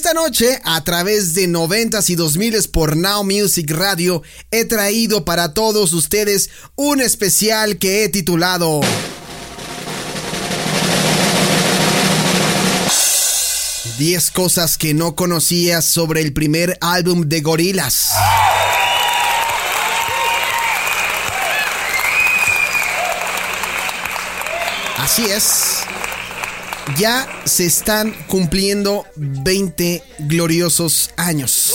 esta noche, a través de 90s y 2000s por Now Music Radio, he traído para todos ustedes un especial que he titulado 10 cosas que no conocías sobre el primer álbum de Gorilas. Así es. Ya se están cumpliendo 20 gloriosos años.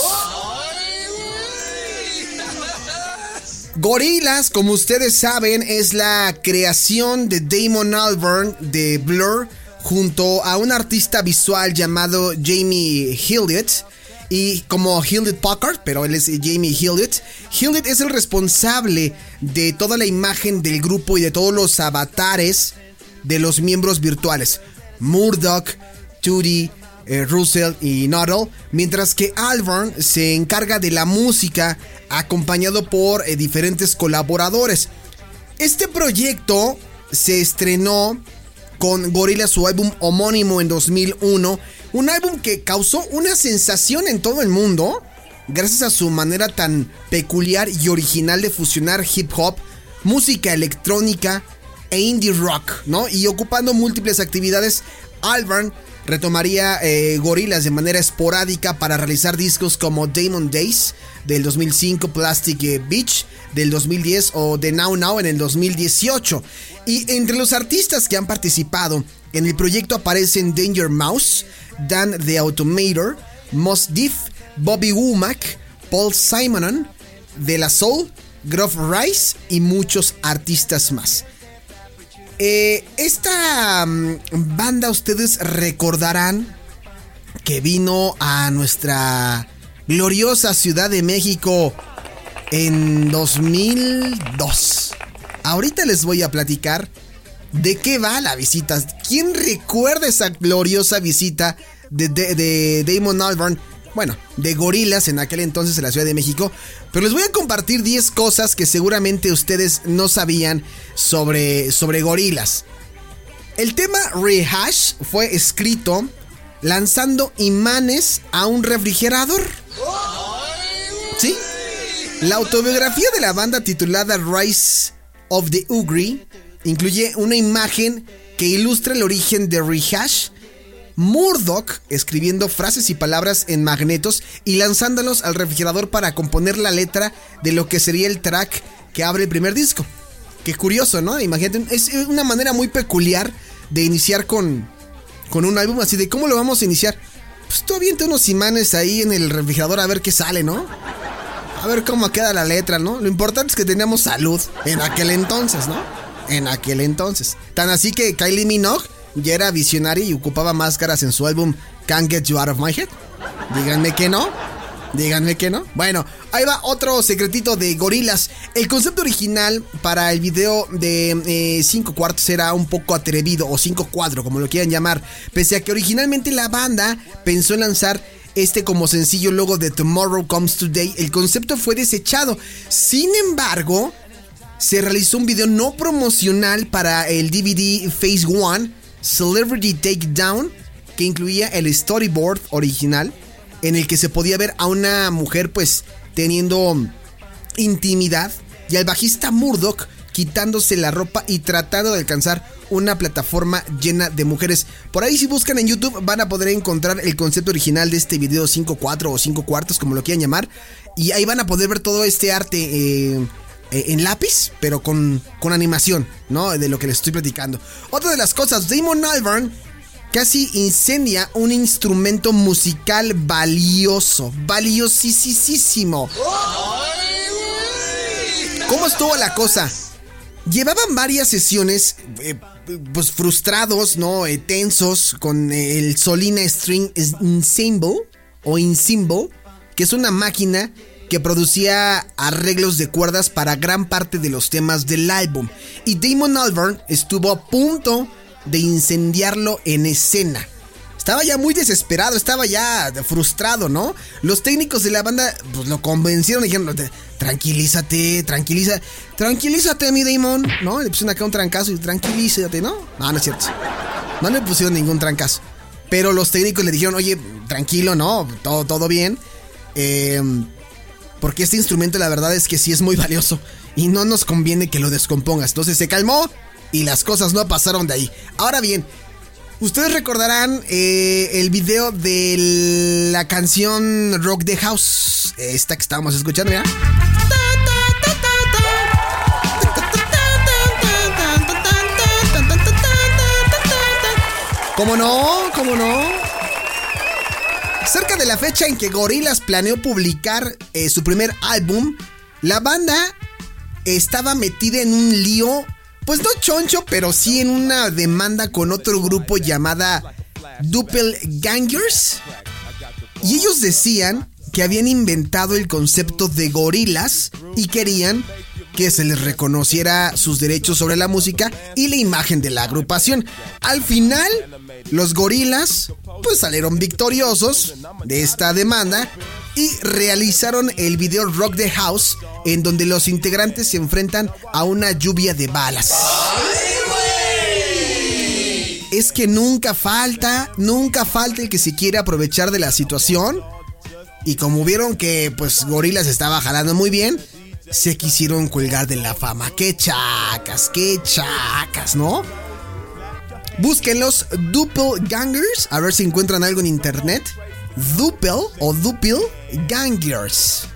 Gorilas, como ustedes saben, es la creación de Damon Albarn de Blur junto a un artista visual llamado Jamie Hillett y como Hildit Packard, pero él es Jamie Hildit. Hildit es el responsable de toda la imagen del grupo y de todos los avatares de los miembros virtuales. Murdoch, Tudy, eh, Russell y Nuttall, mientras que Alvarn se encarga de la música acompañado por eh, diferentes colaboradores. Este proyecto se estrenó con Gorilla su álbum homónimo en 2001, un álbum que causó una sensación en todo el mundo gracias a su manera tan peculiar y original de fusionar hip hop, música electrónica e indie rock, ¿no? Y ocupando múltiples actividades, Albarn retomaría eh, Gorillaz de manera esporádica para realizar discos como Damon Days del 2005, Plastic eh, Beach del 2010 o The Now Now en el 2018. Y entre los artistas que han participado en el proyecto aparecen Danger Mouse, Dan the Automator, Mos Diff, Bobby Womack, Paul Simonon, De La Soul, Groff Rice y muchos artistas más. Eh, esta mm, banda ustedes recordarán que vino a nuestra gloriosa Ciudad de México en 2002. Ahorita les voy a platicar de qué va la visita. ¿Quién recuerda esa gloriosa visita de, de Damon Albarn bueno, de gorilas en aquel entonces en la Ciudad de México, pero les voy a compartir 10 cosas que seguramente ustedes no sabían sobre, sobre gorilas. El tema Rehash fue escrito lanzando imanes a un refrigerador. ¿Sí? La autobiografía de la banda titulada Rise of the Ugri incluye una imagen que ilustra el origen de Rehash Murdoch escribiendo frases y palabras en magnetos y lanzándolos al refrigerador para componer la letra de lo que sería el track que abre el primer disco. Qué curioso, ¿no? Imagínate, es una manera muy peculiar de iniciar con, con un álbum así de cómo lo vamos a iniciar. Pues tú avienta unos imanes ahí en el refrigerador a ver qué sale, ¿no? A ver cómo queda la letra, ¿no? Lo importante es que teníamos salud en aquel entonces, ¿no? En aquel entonces. Tan así que Kylie Minogue ya era visionario y ocupaba máscaras en su álbum Can't Get You Out of My Head. Díganme que no. Díganme que no. Bueno, ahí va otro secretito de gorilas. El concepto original para el video de 5 eh, cuartos era un poco atrevido, o 5 cuadros, como lo quieran llamar. Pese a que originalmente la banda pensó en lanzar este como sencillo logo de Tomorrow Comes Today, el concepto fue desechado. Sin embargo, se realizó un video no promocional para el DVD Phase One Celebrity Takedown, que incluía el storyboard original, en el que se podía ver a una mujer pues teniendo intimidad y al bajista Murdoch quitándose la ropa y tratando de alcanzar una plataforma llena de mujeres. Por ahí si buscan en YouTube van a poder encontrar el concepto original de este video 5.4 o 5 cuartos, como lo quieran llamar. Y ahí van a poder ver todo este arte. Eh, en lápiz, pero con, con animación, ¿no? De lo que les estoy platicando. Otra de las cosas, Damon Albarn casi incendia un instrumento musical valioso, valiosísimo. ¿Cómo estuvo la cosa? Llevaban varias sesiones, eh, pues frustrados, ¿no? Eh, tensos con el Solina String Ensemble o Ensemble, que es una máquina que producía arreglos de cuerdas para gran parte de los temas del álbum. Y Damon Albarn estuvo a punto de incendiarlo en escena. Estaba ya muy desesperado, estaba ya frustrado, ¿no? Los técnicos de la banda pues, lo convencieron y dijeron, tranquilízate, tranquiliza, tranquilízate, mi Damon, ¿no? Le pusieron acá un trancazo y tranquilízate, ¿no? No, no es cierto. No le pusieron ningún trancazo. Pero los técnicos le dijeron, oye, tranquilo, ¿no? Todo, todo bien. Em, porque este instrumento la verdad es que sí es muy valioso. Y no nos conviene que lo descompongas. Entonces se calmó y las cosas no pasaron de ahí. Ahora bien, ustedes recordarán eh, el video de la canción Rock the House. Esta que estábamos escuchando, ¿ya? ¿Cómo no? ¿Cómo no? Cerca de la fecha en que Gorillaz planeó publicar eh, su primer álbum, la banda estaba metida en un lío, pues no choncho, pero sí en una demanda con otro grupo llamada Gangers. Y ellos decían que habían inventado el concepto de gorilas y querían que se les reconociera sus derechos sobre la música y la imagen de la agrupación. Al final, los gorilas pues salieron victoriosos de esta demanda y realizaron el video Rock the House en donde los integrantes se enfrentan a una lluvia de balas. Es que nunca falta, nunca falta el que se quiere aprovechar de la situación. Y como vieron que pues Gorilas estaba jalando muy bien, se quisieron colgar de la fama. ¡Qué chacas! ¡Qué chacas! ¿No? Búsquenlos Dupel Gangers, a ver si encuentran algo en internet. Dupel o Dupil Gangers.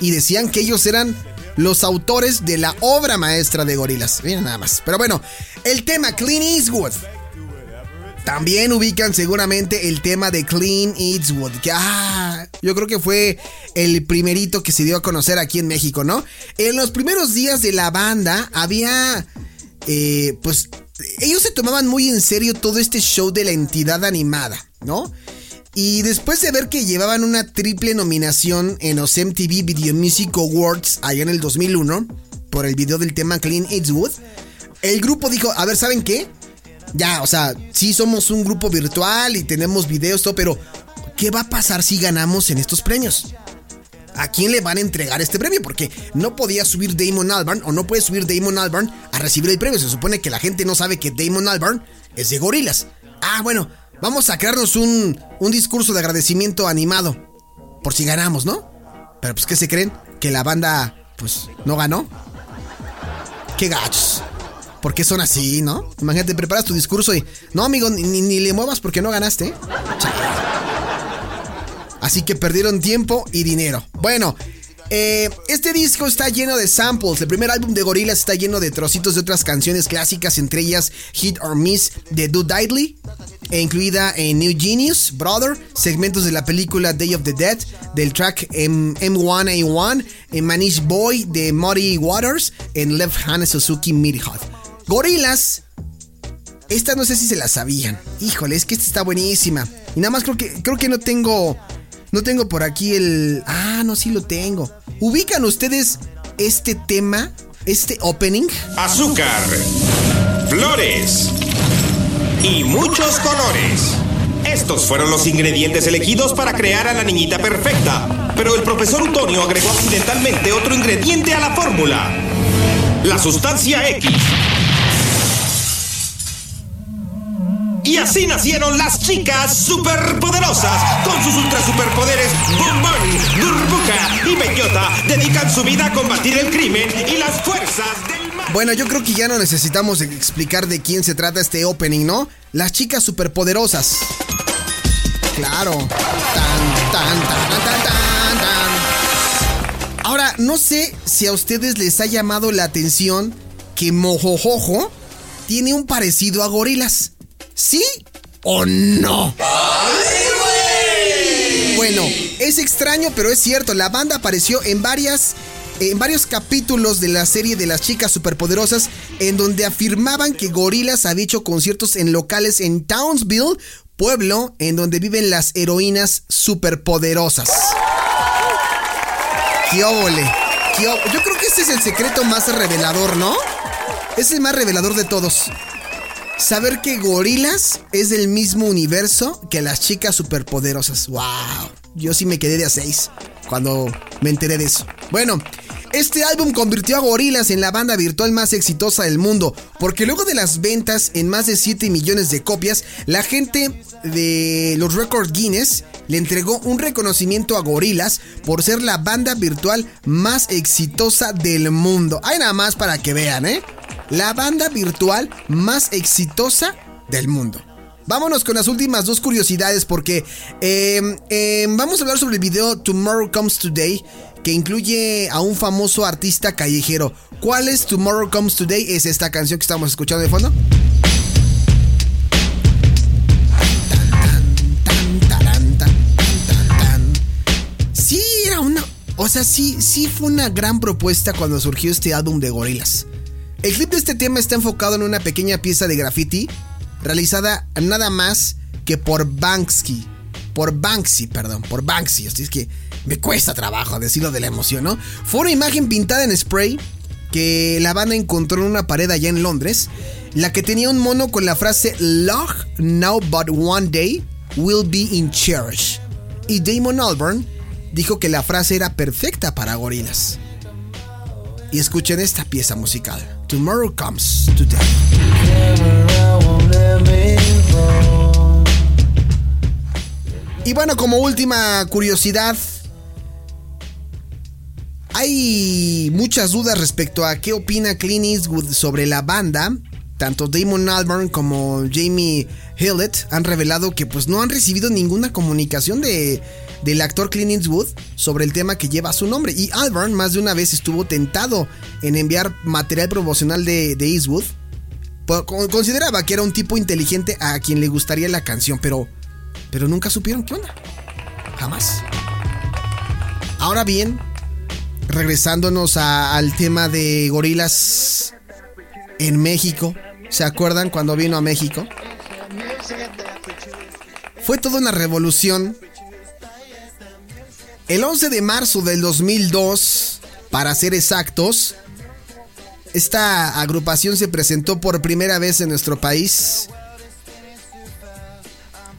Y decían que ellos eran los autores de la obra maestra de gorilas. Miren nada más. Pero bueno, el tema Clean Eastwood. También ubican seguramente el tema de Clean Eastwood. Que ah, yo creo que fue el primerito que se dio a conocer aquí en México, ¿no? En los primeros días de la banda había. Eh, pues ellos se tomaban muy en serio todo este show de la entidad animada, ¿no? Y después de ver que llevaban una triple nominación en los MTV Video Music Awards allá en el 2001 por el video del tema Clean Eastwood, el grupo dijo, a ver, ¿saben qué? Ya, o sea, sí somos un grupo virtual y tenemos videos, todo, pero ¿qué va a pasar si ganamos en estos premios? ¿A quién le van a entregar este premio? Porque no podía subir Damon Albarn o no puede subir Damon Albarn a recibir el premio. Se supone que la gente no sabe que Damon Albarn es de gorilas. Ah, bueno, vamos a crearnos un, un discurso de agradecimiento animado. Por si ganamos, ¿no? Pero pues, ¿qué se creen? Que la banda, pues, no ganó. Qué gachos. ¿Por qué son así, no? Imagínate, preparas tu discurso y. No, amigo, ni, ni le muevas porque no ganaste. ¿eh? Así que perdieron tiempo y dinero. Bueno, eh, este disco está lleno de samples. El primer álbum de Gorillaz está lleno de trocitos de otras canciones clásicas, entre ellas Hit or Miss de Dude Diddley, e incluida en New Genius, Brother, segmentos de la película Day of the Dead, del track M 1 a 1 en Manish Boy de Muddy Waters, en Left Hand Suzuki Mid Hot. Gorilas. Esta no sé si se la sabían. Híjole, es que esta está buenísima. Y nada más creo creo que no tengo. No tengo por aquí el. Ah, no, sí lo tengo. ¿Ubican ustedes este tema? Este opening. Azúcar. Flores. Y muchos colores. Estos fueron los ingredientes elegidos para crear a la niñita perfecta. Pero el profesor Utonio agregó accidentalmente otro ingrediente a la fórmula. La sustancia X Y así nacieron las chicas superpoderosas. Con sus ultra superpoderes, Bombón, Durbuka y Bellota dedican su vida a combatir el crimen y las fuerzas del mal. Bueno, yo creo que ya no necesitamos explicar de quién se trata este opening, ¿no? Las chicas superpoderosas. Claro. Ahora, no sé si a ustedes les ha llamado la atención que Mojojojo tiene un parecido a gorilas. ¿Sí o no? Bueno, es extraño, pero es cierto. La banda apareció en varias. En varios capítulos de la serie de las chicas superpoderosas, en donde afirmaban que Gorilas había hecho conciertos en locales en Townsville, pueblo en donde viven las heroínas superpoderosas. ¡Qué óvole! Yo creo que este es el secreto más revelador, ¿no? Es el más revelador de todos. Saber que Gorilas es del mismo universo que las chicas superpoderosas. ¡Wow! Yo sí me quedé de a seis cuando me enteré de eso. Bueno, Este álbum convirtió a Gorillaz en la banda virtual más exitosa del mundo, porque luego de las ventas en más de 7 millones de copias, la gente de los Record Guinness le entregó un reconocimiento a Gorillaz por ser la banda virtual más exitosa del mundo. Hay nada más para que vean, ¿eh? La banda virtual más exitosa del mundo. Vámonos con las últimas dos curiosidades porque em, em, vamos a hablar sobre el video Tomorrow Comes Today que incluye a un famoso artista callejero. ¿Cuál es Tomorrow Comes Today? Es esta canción que estamos escuchando de fondo. Sí, era una... O sea, sí, sí fue una gran propuesta cuando surgió este álbum de gorilas. El clip de este tema está enfocado en una pequeña pieza de graffiti realizada nada más que por Banksy. Por Banksy, perdón, por Banksy. es que me cuesta trabajo decirlo de la emoción, ¿no? Fue una imagen pintada en spray que la banda encontró en una pared allá en Londres, la que tenía un mono con la frase Love now but one day will be in cherish. Y Damon Albarn dijo que la frase era perfecta para gorilas. Y escuchen esta pieza musical. Tomorrow comes today. Y bueno, como última curiosidad, hay muchas dudas respecto a qué opina Clint Eastwood sobre la banda. Tanto Damon Albarn como Jamie Hillett han revelado que pues no han recibido ninguna comunicación de, del actor Clint Eastwood sobre el tema que lleva su nombre. Y Albarn más de una vez estuvo tentado en enviar material promocional de, Eastwood. Consideraba que era un tipo inteligente a quien le gustaría la canción, pero, pero nunca supieron qué onda. Jamás. Ahora bien, regresándonos al tema de gorilas en México. ¿Se acuerdan cuando vino a México? Fue toda una revolución. El 11 de marzo del 2002, para ser exactos, esta agrupación se presentó por primera vez en nuestro país.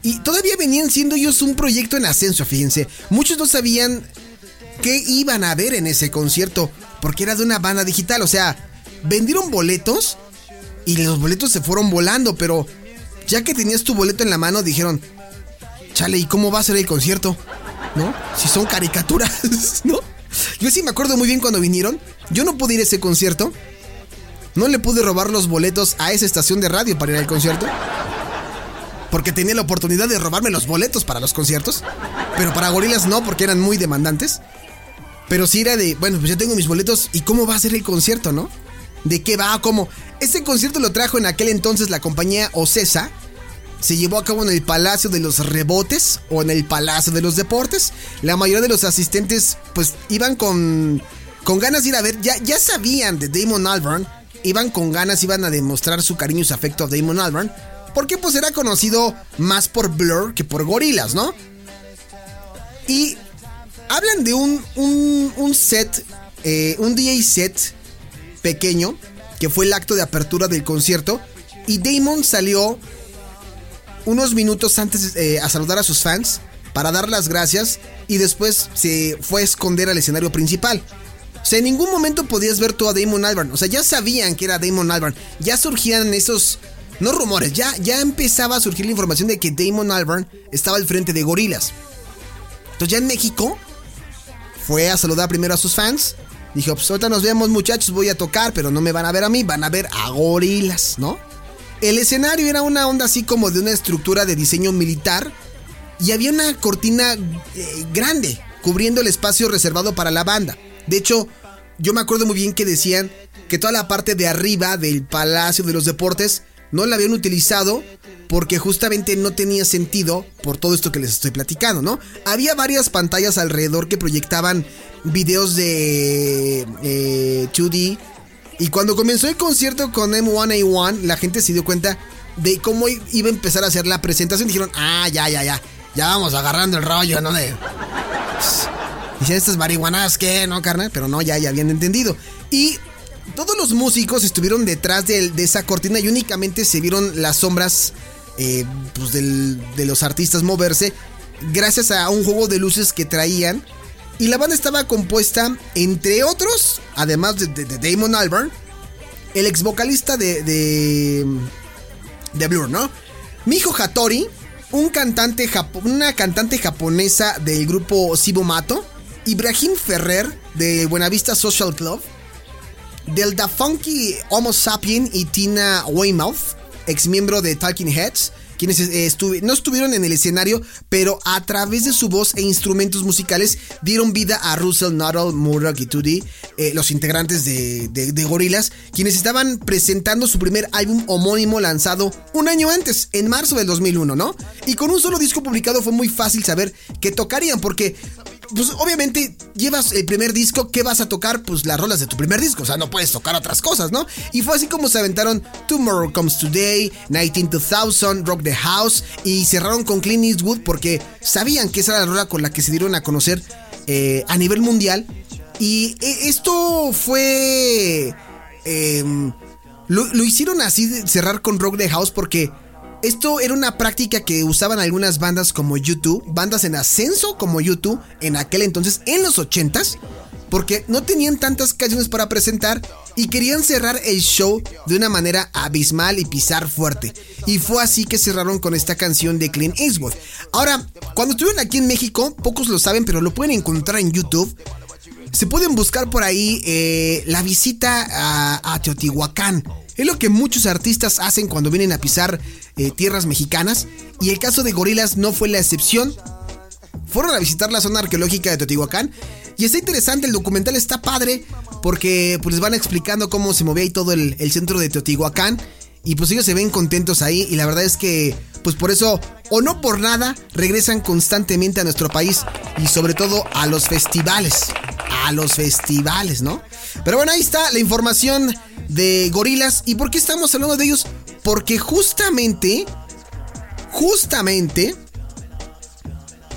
Y todavía venían siendo ellos un proyecto en ascenso, fíjense. Muchos no sabían qué iban a ver en ese concierto, porque era de una banda digital, o sea, vendieron boletos y los boletos se fueron volando, pero ya que tenías tu boleto en la mano, dijeron, chale, ¿y cómo va a ser el concierto? ¿No? Si son caricaturas, ¿no? Yo sí me acuerdo muy bien cuando vinieron, yo no pude ir a ese concierto, no le pude robar los boletos a esa estación de radio para ir al concierto. Porque tenía la oportunidad de robarme los boletos para los conciertos. Pero para gorilas no, porque eran muy demandantes. Pero sí era de, bueno, pues ya tengo mis boletos y cómo va a ser el concierto, ¿no? ¿De qué va? ¿Cómo? Este concierto lo trajo en aquel entonces la compañía Ocesa. Se llevó a cabo en el Palacio de los Rebotes o en el Palacio de los Deportes. La mayoría de los asistentes pues iban con, con ganas de ir a ver, ya, ya sabían de Damon Albarn, iban con ganas, iban a demostrar su cariño y su afecto a Damon Albarn. Porque pues era conocido más por Blur que por Gorilas, ¿no? Y hablan de un, un, set, eh, un DJ set pequeño, que fue el acto de apertura del concierto, y Damon salió unos minutos antes eh, a saludar a sus fans para dar las gracias y después se fue a esconder al escenario principal. O sea, en ningún momento podías ver tú a Damon Albarn. O sea, ya sabían que era Damon Albarn. Ya surgían esos, no rumores, ya, ya empezaba a surgir la información de que Damon Albarn estaba al frente de Gorilas. Entonces ya en México fue a saludar primero a sus fans. Dijo, pues ahorita nos vemos muchachos, voy a tocar, pero no me van a ver a mí, van a ver a gorilas, ¿no? El escenario era una onda así como de una estructura de diseño militar y había una cortina eh, grande cubriendo el espacio reservado para la banda. De hecho, yo me acuerdo muy bien que decían que toda la parte de arriba del Palacio de los Deportes no la habían utilizado porque justamente no tenía sentido por todo esto que les estoy platicando, ¿no? Había varias pantallas alrededor que proyectaban videos de 2D. Eh, y cuando comenzó el concierto con M1A1, la gente se dio cuenta de cómo iba a empezar a hacer la presentación. Dijeron, ah, ya, ya, ya. Ya vamos agarrando el rollo, ¿no? De... Dicen estas marihuanas, ¿qué? ¿No, carnal? Pero no, ya, ya habían entendido. Y todos los músicos estuvieron detrás de, esa cortina y únicamente se vieron las sombras eh, pues de los artistas moverse gracias a un juego de luces que traían Y la banda estaba compuesta, entre otros, además de, Damon Albarn, el ex vocalista de, de, Blur, ¿no? Miho Hattori, un cantante una cantante japonesa del grupo Sibomato, Ibrahim Ferrer de Buenavista Social Club, del Da Funky Homo Sapien y Tina Weymouth, ex miembro de Talking Heads, quienes eh, no estuvieron en el escenario, pero a través de su voz e instrumentos musicales dieron vida a Russell Nuttall, Murdoch y Tudi, eh, los integrantes de, de, Gorillaz, quienes estaban presentando su primer álbum homónimo lanzado un año antes, en marzo del 2001, ¿no? Y con un solo disco publicado fue muy fácil saber qué tocarían, porque pues obviamente llevas el primer disco, ¿qué vas a tocar? Pues las rolas de tu primer disco, o sea, no puedes tocar otras cosas, ¿no? Y fue así como se aventaron Tomorrow Comes Today, 192,000, Rock the House y cerraron con Clint Eastwood porque sabían que esa era la rola con la que se dieron a conocer eh, a nivel mundial. Y e, esto fue... Em, lo, lo hicieron así, cerrar con Rock the House porque esto era una práctica que usaban algunas bandas como YouTube, bandas en ascenso como YouTube en aquel entonces, en los 80s, porque no tenían tantas canciones para presentar y querían cerrar el show de una manera abismal y pisar fuerte. Y fue así que cerraron con esta canción de Clint Eastwood. Ahora, cuando estuvieron aquí en México, pocos lo saben, pero lo pueden encontrar en YouTube. Se pueden buscar por ahí eh, la visita a, a Teotihuacán. Es lo que muchos artistas hacen cuando vienen a pisar eh, tierras mexicanas y el caso de Gorilas no fue la excepción. Fueron a visitar la zona arqueológica de Teotihuacán y está interesante, el documental está padre porque pues les van explicando cómo se movía ahí todo el, centro de Teotihuacán y pues ellos se ven contentos ahí y la verdad es que pues por eso o no por nada regresan constantemente a nuestro país y sobre todo a los festivales, a los festivales, ¿no? Pero bueno, ahí está la información de gorilas. ¿Y por qué estamos hablando de ellos? Porque justamente, justamente,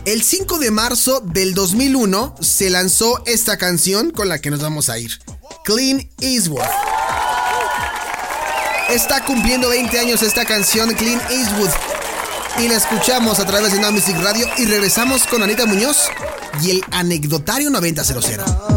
el 5 de marzo del 2001 se lanzó esta canción con la que nos vamos a ir. Clean Eastwood. Está cumpliendo 20 años esta canción, Clean Eastwood. Y la escuchamos a través de No Music Radio y regresamos con Anita Muñoz y el anecdotario 9000.